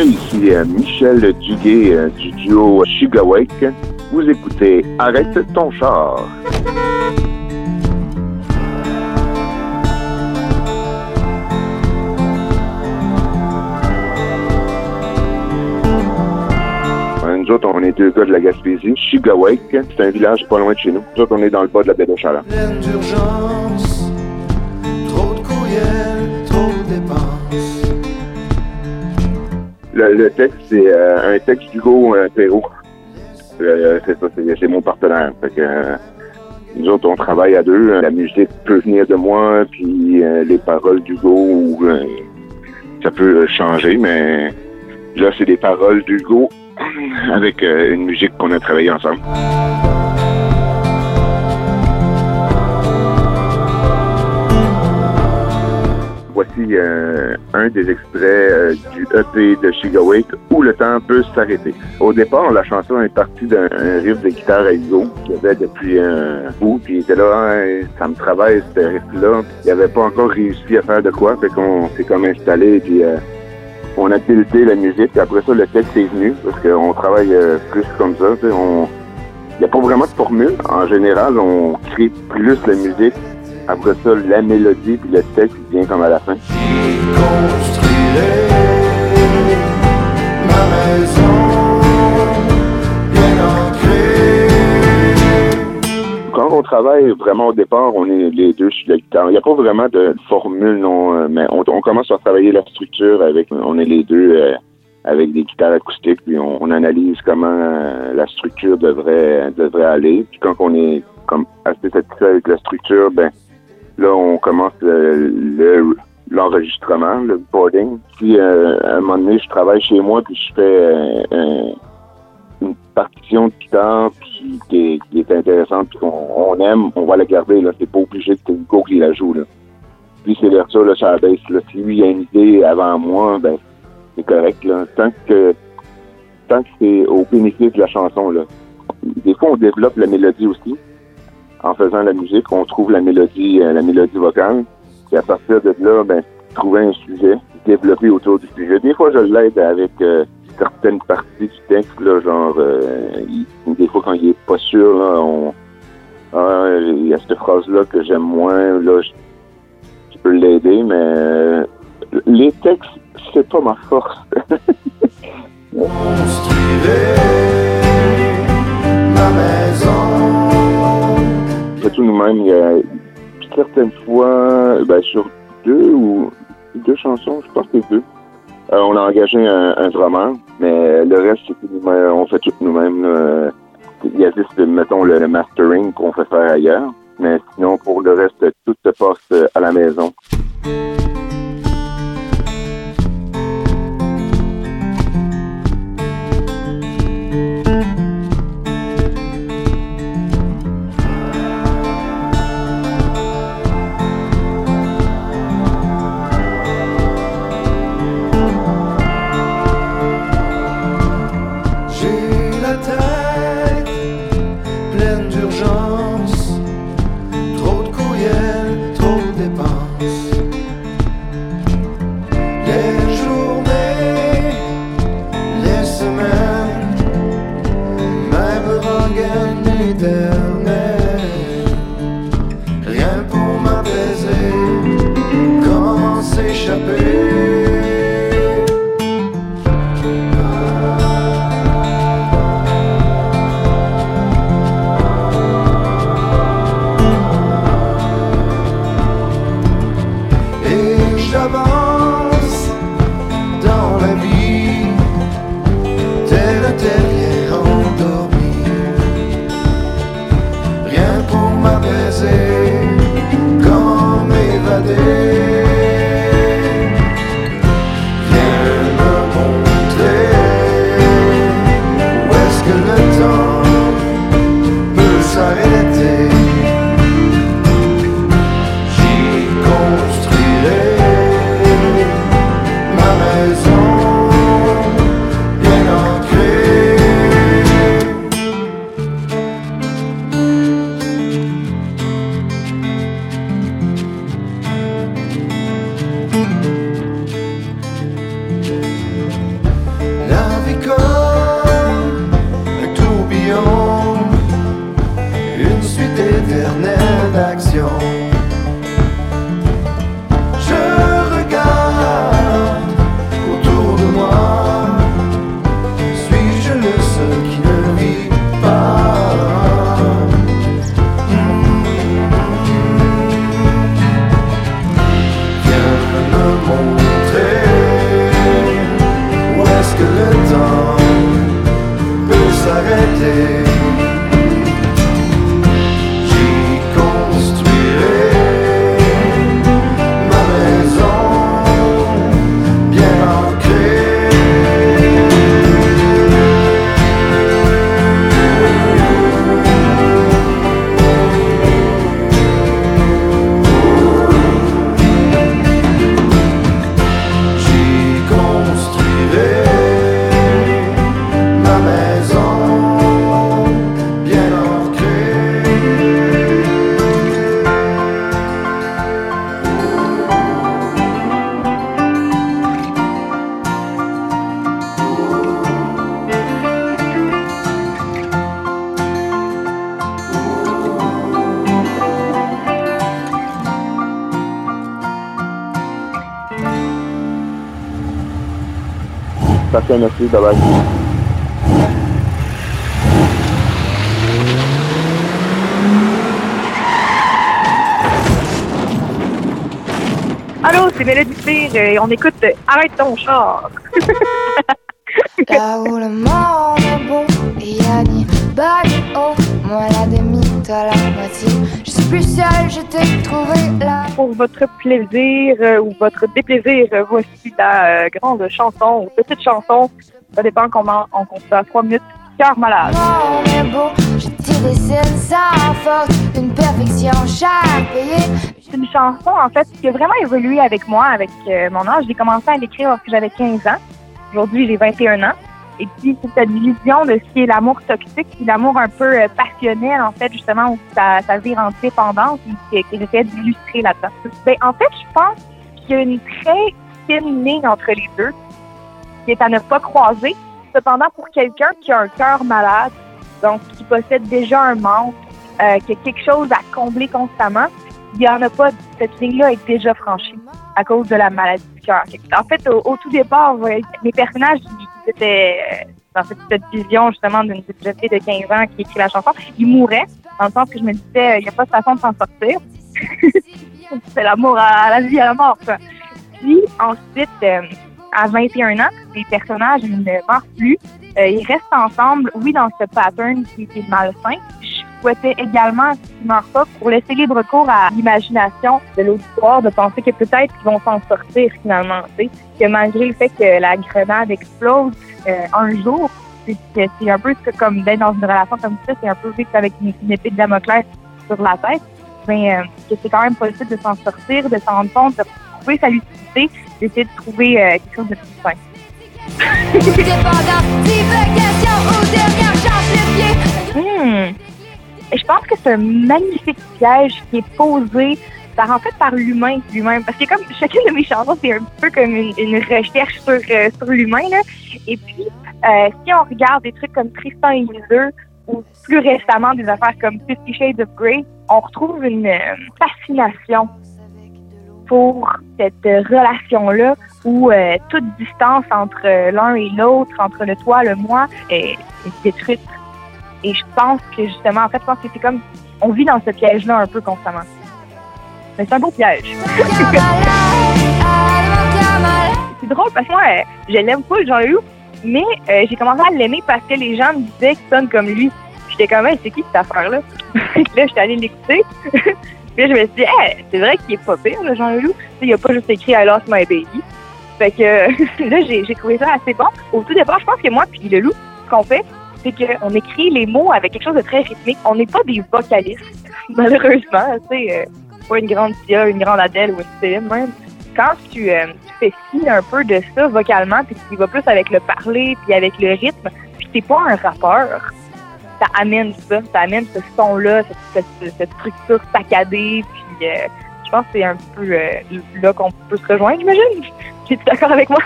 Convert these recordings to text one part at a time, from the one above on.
Ici euh, Michel Duguay euh, du duo Shigawake. Vous écoutez Arrête ton char. Nous autres, on est deux gars de la Gaspésie. Shigawake, c'est un village pas loin de chez nous. Nous autres, on est dans le bas de la baie de Chaland. Le, texte, c'est euh, un texte d'Hugo euh, Perrault. Euh, c'est ça, c'est, mon partenaire. Nous autres, on travaille à deux. La musique peut venir de moi, puis les paroles d'Hugo, ça peut changer, mais là, c'est des paroles d'Hugo avec une musique qu'on a travaillé ensemble. Euh, un des extraits euh, du EP de Shigawake où le temps peut s'arrêter. Au départ, la chanson est partie d'un un riff de guitare à Hugo qu'il avait depuis un bout, puis il était là, ça me travaille ce riff-là. Il avait pas encore réussi à faire de quoi, fait qu'on s'est comme installé, puis euh, on a tilté la musique. Après ça, le texte est venu, parce qu'on travaille plus comme ça. Il n'y a pas vraiment de formule. En général, on crée plus la musique. Après ça, la mélodie, puis le texte vient comme à la fin. Quand on travaille vraiment au départ, on est les deux sur la guitare. Il n'y a pas vraiment de formule, non, euh, mais on, commence à travailler la structure avec, on est les deux euh, avec des guitares acoustiques, puis on, on analyse comment euh, la structure devrait devrait aller. Puis quand on est comme assez satisfait avec la structure, ben là on commence le- le- l'enregistrement, le recording. Puis euh, à un moment donné, je travaille chez moi, puis je fais euh, un- une partition de guitare puis qui est, intéressante puis qu'on on aime, on va la garder. Là. C'est pas obligé que Hugo qui la joue. Là. Puis c'est vers ça, là, ça baisse. Là. Si lui a une idée avant moi, ben c'est correct. Là. Tant que tant que c'est au bénéfice de la chanson. Là. Des fois, on développe la mélodie aussi. En faisant la musique, on trouve la mélodie, euh, la mélodie vocale. Et à partir de là, ben, trouver un sujet, développer autour du sujet. Des fois, je l'aide avec euh, certaines parties du texte, là, genre, euh, des fois, quand il est pas sûr, là, on, ah, il y a cette phrase-là que j'aime moins, là, je, je peux l'aider, mais euh, les textes, c'est pas ma force. certaines fois, ben, sur deux ou deux chansons, je pense que deux. euh, on a engagé un, un mais le reste. On fait tout nous-mêmes. là. Il y a juste, mettons, le, mastering qu'on fait faire ailleurs. Mais sinon, pour le reste, tout se passe euh, à la maison. Merci, bye bye. Allô, c'est Mélodie Pire et on écoute euh, Arrête ton char. Là où le monde est beau, il y a ni bas ni haut. Moi la demi, moitié. Je suis plus seule, je t'ai trouvé là. Pour votre plaisir euh, ou votre déplaisir, euh, voici la euh, grande chanson ou petite chanson. Ça dépend comment on compte ça. Trois minutes. Cœur Le malade. monde est beau, je t'y dessine sans faute. Une perfection. C'est une chanson, en fait, qui a vraiment évolué avec moi, avec euh, mon âge. J'ai commencé à l'écrire lorsque j'avais 15 ans. Aujourd'hui, j'ai 21 ans. Et puis, c'est cette vision de ce qui est l'amour toxique, l'amour un peu euh, passionnel, en fait, justement, où ça, ça vire en dépendance, et que, j'essaie d'illustrer là-dedans. Ben, en fait, je pense qu'il y a une très fine ligne entre les deux, qui est à ne pas croiser. Cependant, pour quelqu'un qui a un cœur malade, donc qui possède déjà un manque, euh, qui a quelque chose à combler constamment, il n'y en a pas, cette ligne-là est déjà franchie à cause de la maladie du cœur. En fait, au, tout départ, ouais, les personnages, ils étaient euh, dans cette, cette vision justement d'une petite jeune fille de 15 ans qui écrit la chanson, ils mouraient, dans le sens que je me disais, il n'y a pas de façon de s'en sortir. C'est l'amour à, la vie, à la mort. Puis ensuite, euh, à 21 ans, les personnages ne meurent plus. Euh, ils restent ensemble, oui, dans ce pattern qui, est malsain. Souhaitais également meurent pas pour laisser libre cours à l'imagination de l'auditoire, de penser que peut-être qu'ils vont s'en sortir finalement. tu sais. Que malgré le fait que la grenade explose euh, un jour, c'est un peu comme d'être dans une relation comme ça, c'est un peu vite avec une, une épée de Damoclès sur la tête, mais euh, que c'est quand même possible de s'en sortir, de s'en rendre compte, de trouver sa lucidité, d'essayer de trouver euh, quelque chose de plus sain. Dépendance, Je pense que c'est un magnifique piège qui est posé par en fait par l'humain lui-même. Parce que comme chacune de mes chansons, c'est un peu comme une, recherche sur, euh, sur l'humain. là. Et puis, euh, si on regarde des trucs comme Tristan et Isolde ou plus récemment des affaires comme Fifty Shades of Grey, on retrouve une euh, fascination pour cette relation-là où toute distance entre l'un et l'autre, entre le toi, le moi, est, est détruite. Et je pense que justement, en fait, je pense que c'est comme on vit dans ce piège-là un peu constamment. Mais c'est un beau piège. C'est drôle parce que moi, je l'aime pas, Jean-Loup, mais euh, j'ai commencé à l'aimer parce que les gens me disaient qu'il sonne comme lui. J'étais comme, c'est qui cette affaire-là? Là, j'étais allée l'écouter. Puis là, je me suis dit, c'est vrai qu'il est pas pire, le Jean-Loup. Il a pas juste écrit I lost my baby. Fait que là, j'ai trouvé ça assez bon. Au tout départ, je pense que moi puis le loup, ce qu'on fait, c'est qu'on écrit les mots avec quelque chose de très rythmique. On n'est pas des vocalistes, malheureusement. Tu sais, euh, pas une grande Sia, une grande Adèle ou une Céline même. Quand tu, euh, tu fais fi un peu de ça vocalement, puis tu vas plus avec le parler, puis avec le rythme, puis t'es pas un rappeur, ça amène ça, ça amène ce son-là, cette, structure saccadée, puis euh, je pense que c'est un peu là qu'on peut se rejoindre, j'imagine. Tu es d'accord avec moi?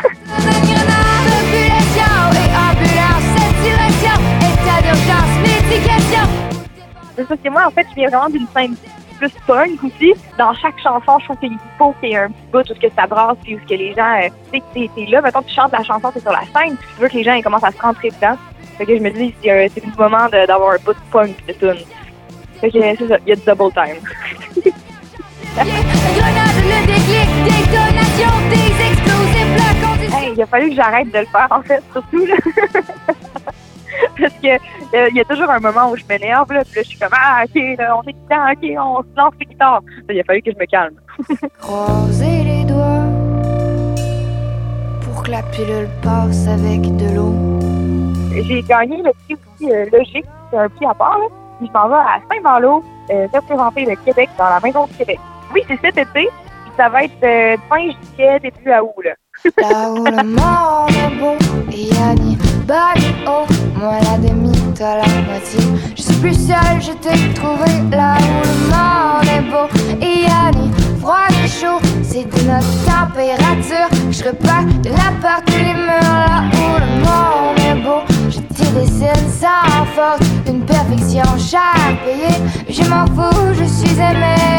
C'est ça, c'est moi, en fait, je viens vraiment d'une scène plus punk aussi. Dans chaque chanson, je trouve qu'il faut qu'il y ait un petit bout où ce que ça brasse, puis où ce que les gens, euh, tu sais, t'es- t'es là, mettons, tu chantes la chanson, t'es sur la scène, puis tu veux que les gens ils commencent à se rentrer dedans. Fait que je me dis, c'est c'est le moment d'avoir un bout de punk de tune. Fait que c'est ça, il y a du double time. Hey, il a fallu que j'arrête de le faire, en fait, surtout, là. Parce que euh, il y a toujours un moment où je m'énerve, là, puis là, je suis comme, ah, ok, là, on est dedans, ok, on se lance les guitares. Il a fallu que je me calme. Croiser les doigts pour que la pilule passe avec de l'eau. J'ai gagné le prix aussi euh, Logique, c'est un prix à part, là. Puis je m'en vais à Saint-Malo, euh, représenter le Québec dans la Maison du Québec. Oui, c'est cet été, puis ça va être fin juillet, début à août, là. Là où le monde est beau, il y a ni bas haut. Moi la demi, toi la moitié. Je suis plus seule, je t'ai trouvé. Là où le monde est beau, il y a ni froid ni chaud. C'est de notre température. Je repars de la part tous les murs. Là où le monde est beau, je t'y dessine sans faute. Une perfection chère payée. Je m'en fous, je suis aimée.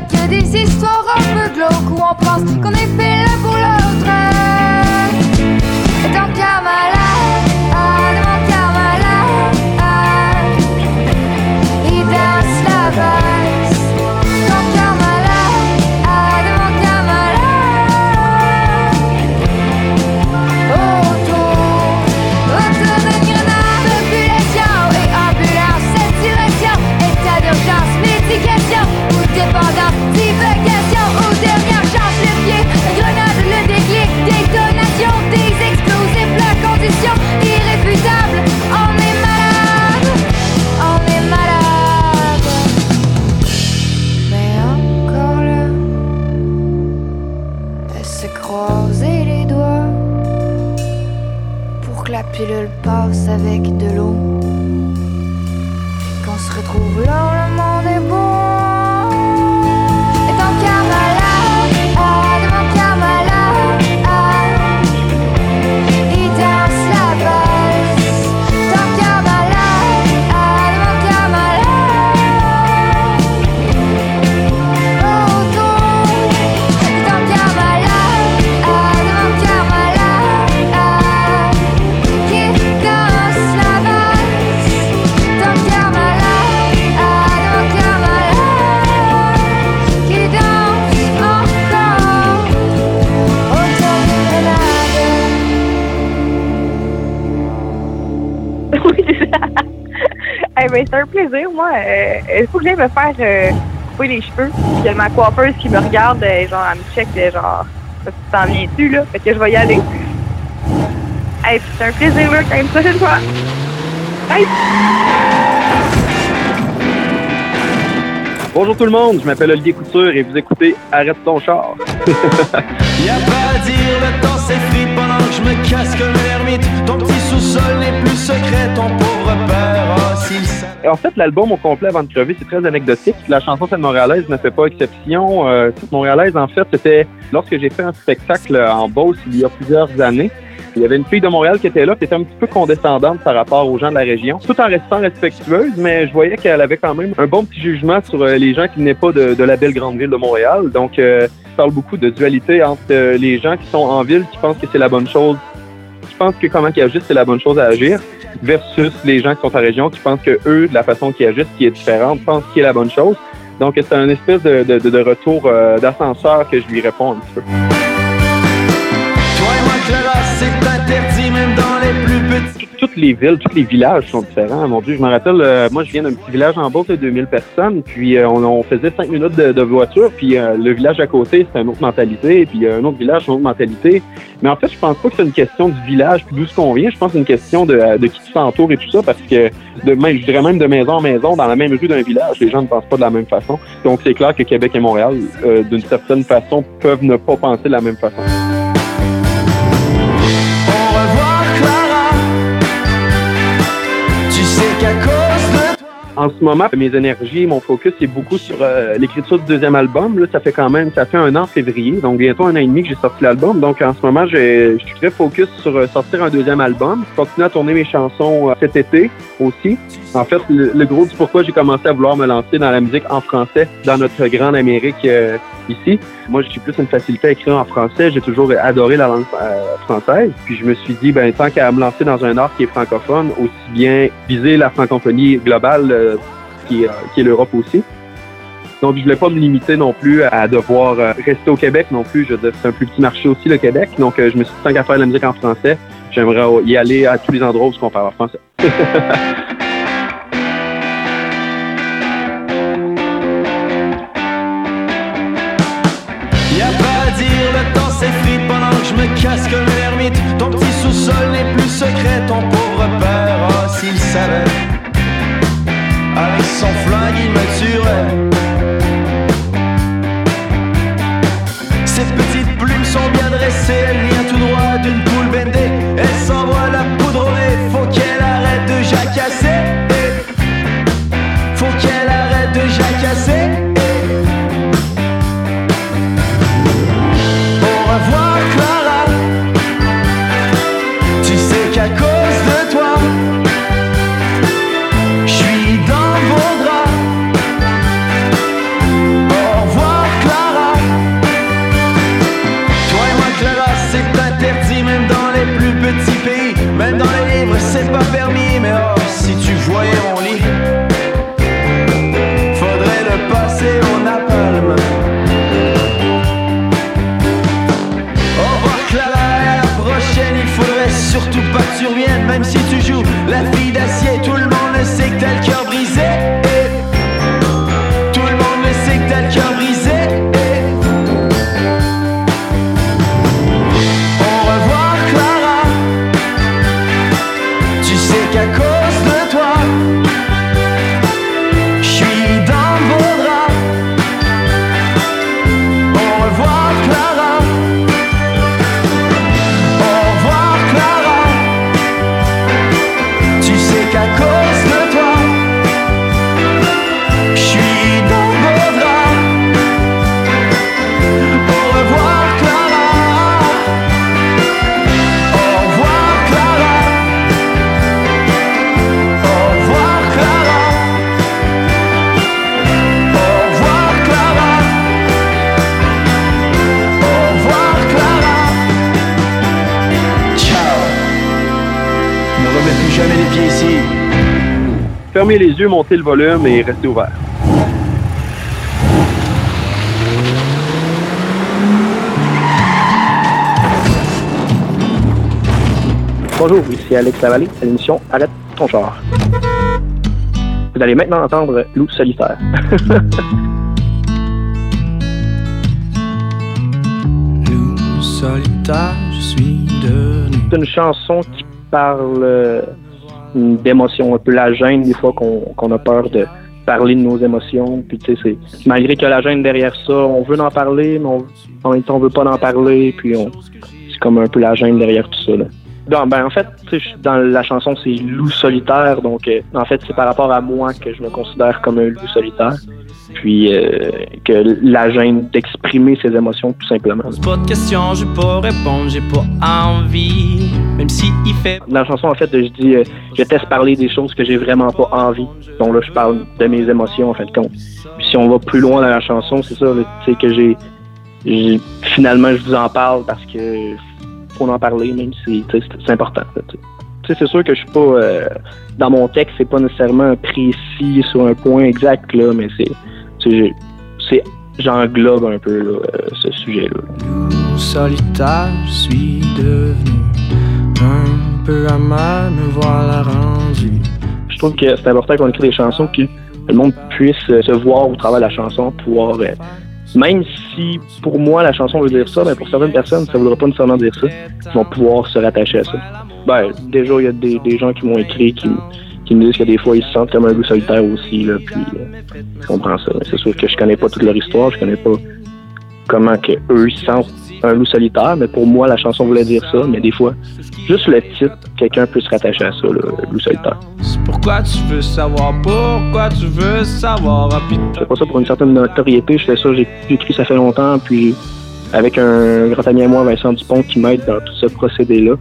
Que des histoires un peu glauques où on pense qu'on est fait avec de l'eau. Qu'on se retrouve là, le monde est beau. Ben, c'est un plaisir, moi. Euh, Il faut que j'aille me faire euh, couper les cheveux? Puis il y a ma coiffeuse qui me regarde, euh, genre, elle me check, euh, genre, tu t'en viens-tu, là? Fait que je vais y aller. Hey, c'est un plaisir, là, quand même, prochaine fois. Bye! Bonjour tout le monde, je m'appelle Olivier Couture et vous écoutez Arrête ton char. Y'a pas à dire, le temps s'effrite pendant que je me casse comme un ermite. Ton petit sous-sol n'est plus secret, ton pauvre père. En fait, l'album au complet avant de crever, c'est très anecdotique. La chanson Cette Montréalaise ne fait pas exception. Euh, Montréalaise, en fait, c'était lorsque j'ai fait un spectacle en Beauce il y a plusieurs années. Il y avait une fille de Montréal qui était là, qui était un petit peu condescendante par rapport aux gens de la région, tout en restant respectueuse, mais je voyais qu'elle avait quand même un bon petit jugement sur euh, les gens qui venaient pas de, de la belle grande ville de Montréal. Donc, euh, je parle beaucoup de dualité entre euh, les gens qui sont en ville, qui pensent que c'est la bonne chose, qui pensent que comment ils agissent, c'est la bonne chose à agir, versus les gens qui sont en région, qui pensent que eux, de la façon qu'ils agissent, qui est différente, pensent qu'il est la bonne chose. Donc, c'est un espèce de, de, de- retour euh, d'ascenseur que je lui réponds un petit peu. Les villes, tous les villages sont différents. Mon Dieu, je me rappelle, euh, moi, je viens d'un petit village en Beauce de 2000 personnes, puis euh, on, faisait cinq minutes de, voiture, puis euh, le village à côté, c'était une autre mentalité, puis un autre village, une autre mentalité. Mais en fait, je pense pas que c'est une question du village, puis d'où ce qu'on vient. Je pense que c'est une question de, de qui tu t'entoures et tout ça, parce que de même, je dirais même de maison en maison, dans la même rue d'un village, les gens ne pensent pas de la même façon. Donc, c'est clair que Québec et Montréal, d'une certaine façon, peuvent ne pas penser de la même façon. En ce moment, mes énergies, mon focus, c'est beaucoup sur euh, l'écriture du deuxième album. Là, ça fait quand même, ça fait un an février, donc bientôt un an et demi que j'ai sorti l'album. Donc en ce moment, je suis très focus sur euh, sortir un deuxième album. Je continue à tourner mes chansons euh, cet été aussi. En fait, le, gros du pourquoi j'ai commencé à vouloir me lancer dans la musique en français dans notre grande Amérique ici. Moi, j'ai plus une facilité à écrire en français. J'ai toujours adoré la langue française. Puis je me suis dit, ben tant qu'à me lancer dans un art qui est francophone, aussi bien viser la francophonie globale qui est, euh, qui est l'Europe aussi. Donc, je voulais pas me limiter non plus à devoir euh, rester au Québec non plus. C'est un plus petit marché aussi, le Québec. Donc, euh, je me suis dit, tant qu'à faire de la musique en français, j'aimerais y aller à tous les endroits où on parle en français. fermer les yeux, monter le volume et rester ouvert. Bonjour, ici Alex Lavallée à l'émission Arrête ton char. Vous allez maintenant entendre Loup solitaire. Loup solitaire, je suis devenu. C'est une chanson qui parle euh, d'émotions, un peu la gêne des fois qu'on qu'on a peur de parler de nos émotions. Puis tu sais, malgré que la gêne derrière ça, on veut en parler, mais on- en même temps on veut pas en parler. Puis c'est comme un peu la gêne derrière tout ça. Là. Non, ben en fait, dans la chanson c'est loup solitaire, donc euh, en fait c'est par rapport à moi que je me considère comme un loup solitaire. Puis euh, que la gêne d'exprimer ses émotions tout simplement. Pas de questions, j'ai pas répondre, j'ai pas envie. Même si il fait. Dans la chanson, en fait, je dis, euh, je teste parler des choses que j'ai vraiment pas envie. Donc là, je parle de mes émotions, en fait, de compte. Puis si on va plus loin dans la chanson, c'est ça, tu sais, que j'ai, j'ai- finalement, je vous en parle parce que faut en parler, même si, tu sais, c'est, important. c'est sûr que je suis pas, euh, dans mon texte, c'est pas nécessairement précis sur un point exact, là, mais c'est, c'est, j'englobe un peu, là, euh, ce sujet-là. Solitaire, je suis devenu. Un peu amer, me voilà je trouve que c'est important qu'on écrit des chansons que le monde puisse euh, se voir au travers de la chanson, pouvoir euh, même si pour moi la chanson veut dire ça, mais pour certaines personnes ça ne voudra pas nécessairement dire ça. Ils vont pouvoir se rattacher à ça. Ben déjà il y a des, gens qui m'ont écrit qui, qui me disent que des fois ils se sentent comme un loup solitaire aussi là, puis euh, je comprends ça. C'est sûr que je connais pas toute leur histoire, je connais pas comment que eux ils sentent un loup solitaire, mais pour moi la chanson voulait dire ça, mais des fois juste le titre, quelqu'un peut se rattacher à ça, là, loup solitaire. C'est pourquoi tu veux savoir, pourquoi tu veux savoir. Ah, fais pas ça pour une certaine notoriété, je fais ça, j'ai écrit ça fait longtemps, puis avec un grand ami à moi, Vincent Dupont, qui m'aide dans tout ce procédé-là,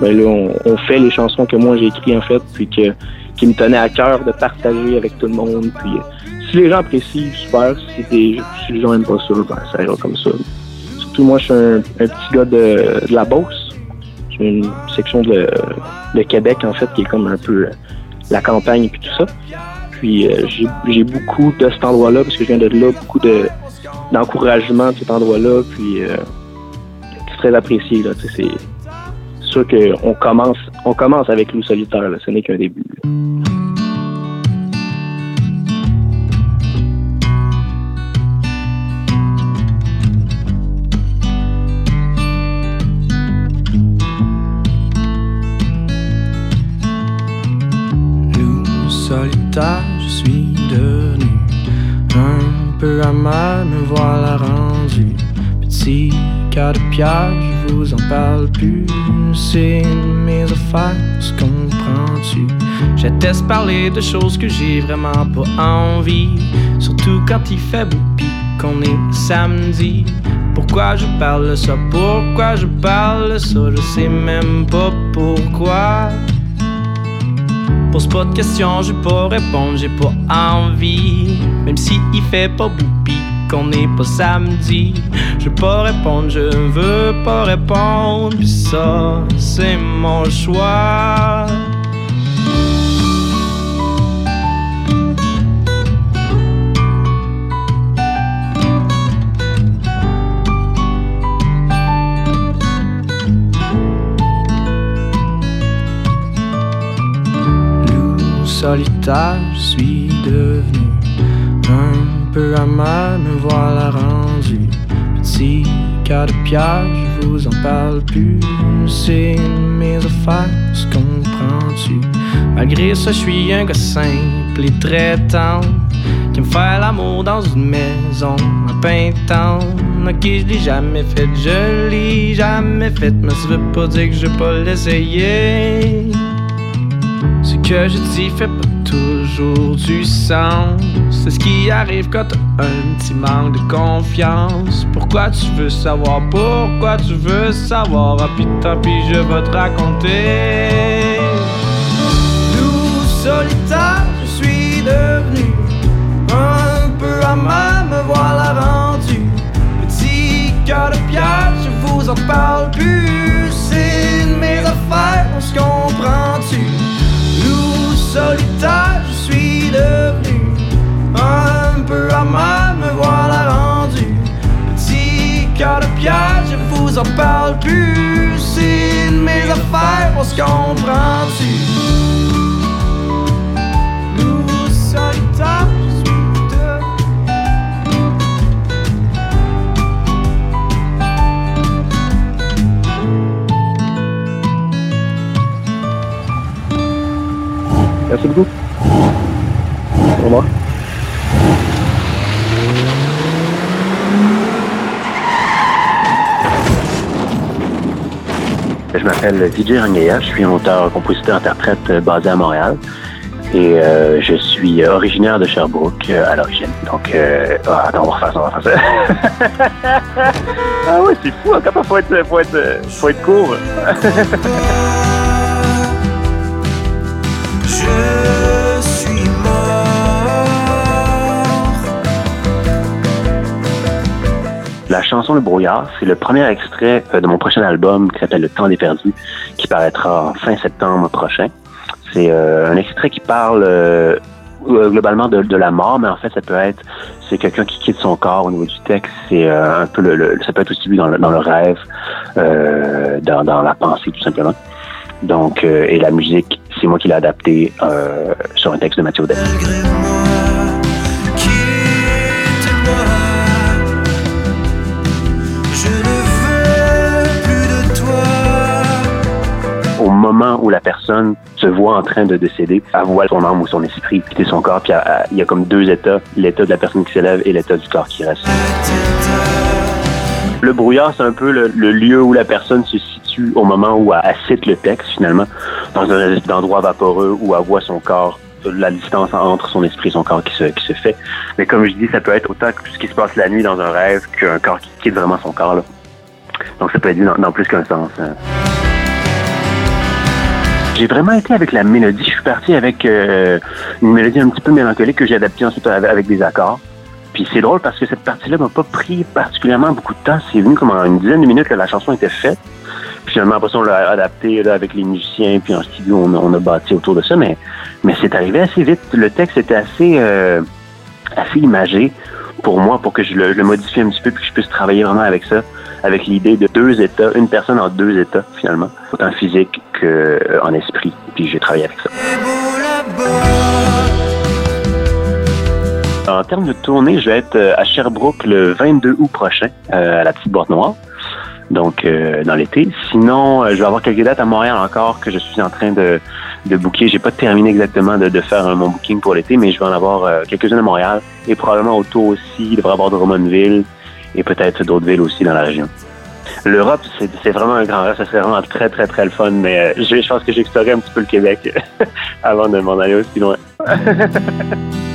ben là, on, on fait les chansons que moi j'ai écrites en fait, puis que, qui me tenaient à cœur de partager avec tout le monde. Puis si les gens apprécient, super. Si, si les gens aiment pas ça, ben ça ira comme ça. Surtout moi, je suis un, petit gars de, de la Beauce. J'ai une section de, Québec en fait qui est comme un peu euh, la campagne et puis tout ça. Puis euh, j'ai beaucoup de cet endroit-là, parce que je viens de là, beaucoup de d'encouragement de cet endroit-là. Puis euh, c'est très apprécié. Là, c'est sûr qu'on commence, on commence avec Loup Solitaire, là, ce n'est qu'un début. Je suis devenu un peu amer, me voilà rendu. Petit cas de pierre, je vous en parle plus. C'est mes affaires, se comprends-tu? Je parler de choses que j'ai vraiment pas envie. Surtout quand il fait beau pis qu'on est samedi. Pourquoi je parle ça? Pourquoi je parle ça? Je sais même pas pourquoi. Pose pas de questions, j'ai pas répondre, j'ai pas envie. Même si il fait pas beau pis qu'on est pas samedi. Je pas répondre, je veux pas répondre. Pis ça, c'est mon choix. Solitaire, je suis devenu un peu amer, me voilà rendu. Petit cas de pierre, je vous en parle plus. C'est mes affaires, se comprends-tu? Malgré ça, je suis un gars simple et très tendre qui aime faire l'amour dans une maison à Pintan. Ok, je l'ai jamais fait, je l'ai jamais fait, mais ça veut pas dire que je vais pas l'essayer. Que je dis fait pas toujours du sens. C'est ce qui arrive quand t'as un petit manque de confiance. Pourquoi tu veux savoir, pourquoi tu veux savoir? Ah, tant pis, je vais te raconter. Loup solitaire, je suis devenu un peu amer, me voilà rendu. Petit cœur de pierre, je vous en parle plus. Je vous en parle plus. C'est mes affaires, on se comprend-tu? De Merci beaucoup. M'appelle Didier Rangaya, je suis un auteur-compositeur-interprète euh, basé à Montréal et euh, je suis euh, originaire de Sherbrooke à l'origine. Donc, euh, ah, attends, on va refaire ça, on va refaire ça. ah ouais, c'est fou, hein, quand faut être, faut être, court. La chanson Le Brouillard, c'est le premier extrait euh, de mon prochain album qui s'appelle Le Temps des Perdus, qui paraîtra fin septembre prochain. C'est euh, un extrait qui parle euh, globalement de, la mort, mais en fait, ça peut être c'est quelqu'un qui quitte son corps au niveau du texte. C'est un peu le, le- ça peut être aussi dans le, dans le rêve, dans, la pensée tout simplement. Donc, et la musique, c'est moi qui l'ai adapté sur un texte de Mathieu Audet. Moment où la personne se voit en train de décéder, elle voit son âme ou son esprit quitter son corps, puis il y a comme deux états, l'état de la personne qui s'élève et l'état du corps qui reste. Le brouillard, c'est un peu le, lieu où la personne se situe au moment où elle, elle cite le texte, finalement, dans un espèce d'endroit vaporeux où elle voit son corps, la distance entre son esprit et son corps qui se, fait. Mais comme je dis, ça peut être autant que ce qui se passe la nuit dans un rêve qu'un corps qui quitte vraiment son corps. Là. Donc ça peut être dit dans, dans plus qu'un sens. hein. J'ai vraiment été avec la mélodie. Je suis parti avec euh, une mélodie un petit peu mélancolique que j'ai adaptée ensuite avec, des accords. Puis c'est drôle parce que cette partie-là m'a pas pris particulièrement beaucoup de temps. C'est venu comme en une dizaine de minutes que la chanson était faite. Puis finalement, après ça, on l'a adapté avec les musiciens, puis en studio, on, a- on a bâti autour de ça. Mais, mais c'est arrivé assez vite. Le texte était assez, euh, assez imagé pour moi, pour que je le, je le modifie un petit peu, puis que je puisse travailler vraiment avec ça, avec l'idée de deux états, une personne en deux états, finalement, autant physique qu'en esprit. Puis j'ai travaillé avec ça. En termes de tournée, je vais être euh, à Sherbrooke le 22 août prochain, euh, à la petite boîte noire. Donc, euh, dans l'été. Sinon, euh, je vais avoir quelques dates à Montréal encore que je suis en train de, de booker. J'ai pas terminé exactement de, faire euh, mon booking pour l'été, mais je vais en avoir euh, quelques-unes à Montréal et probablement autour aussi. Il devrait y avoir de Drummondville et peut-être d'autres villes aussi dans la région. L'Europe, c'est vraiment un grand rêve. Ça serait vraiment très, très, très le fun, mais euh, je, je pense que j'explorerai un petit peu le Québec avant de m'en aller aussi loin.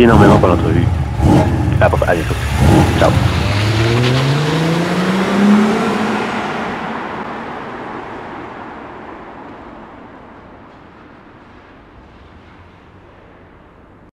Merci énormément pour l'entrevue. À,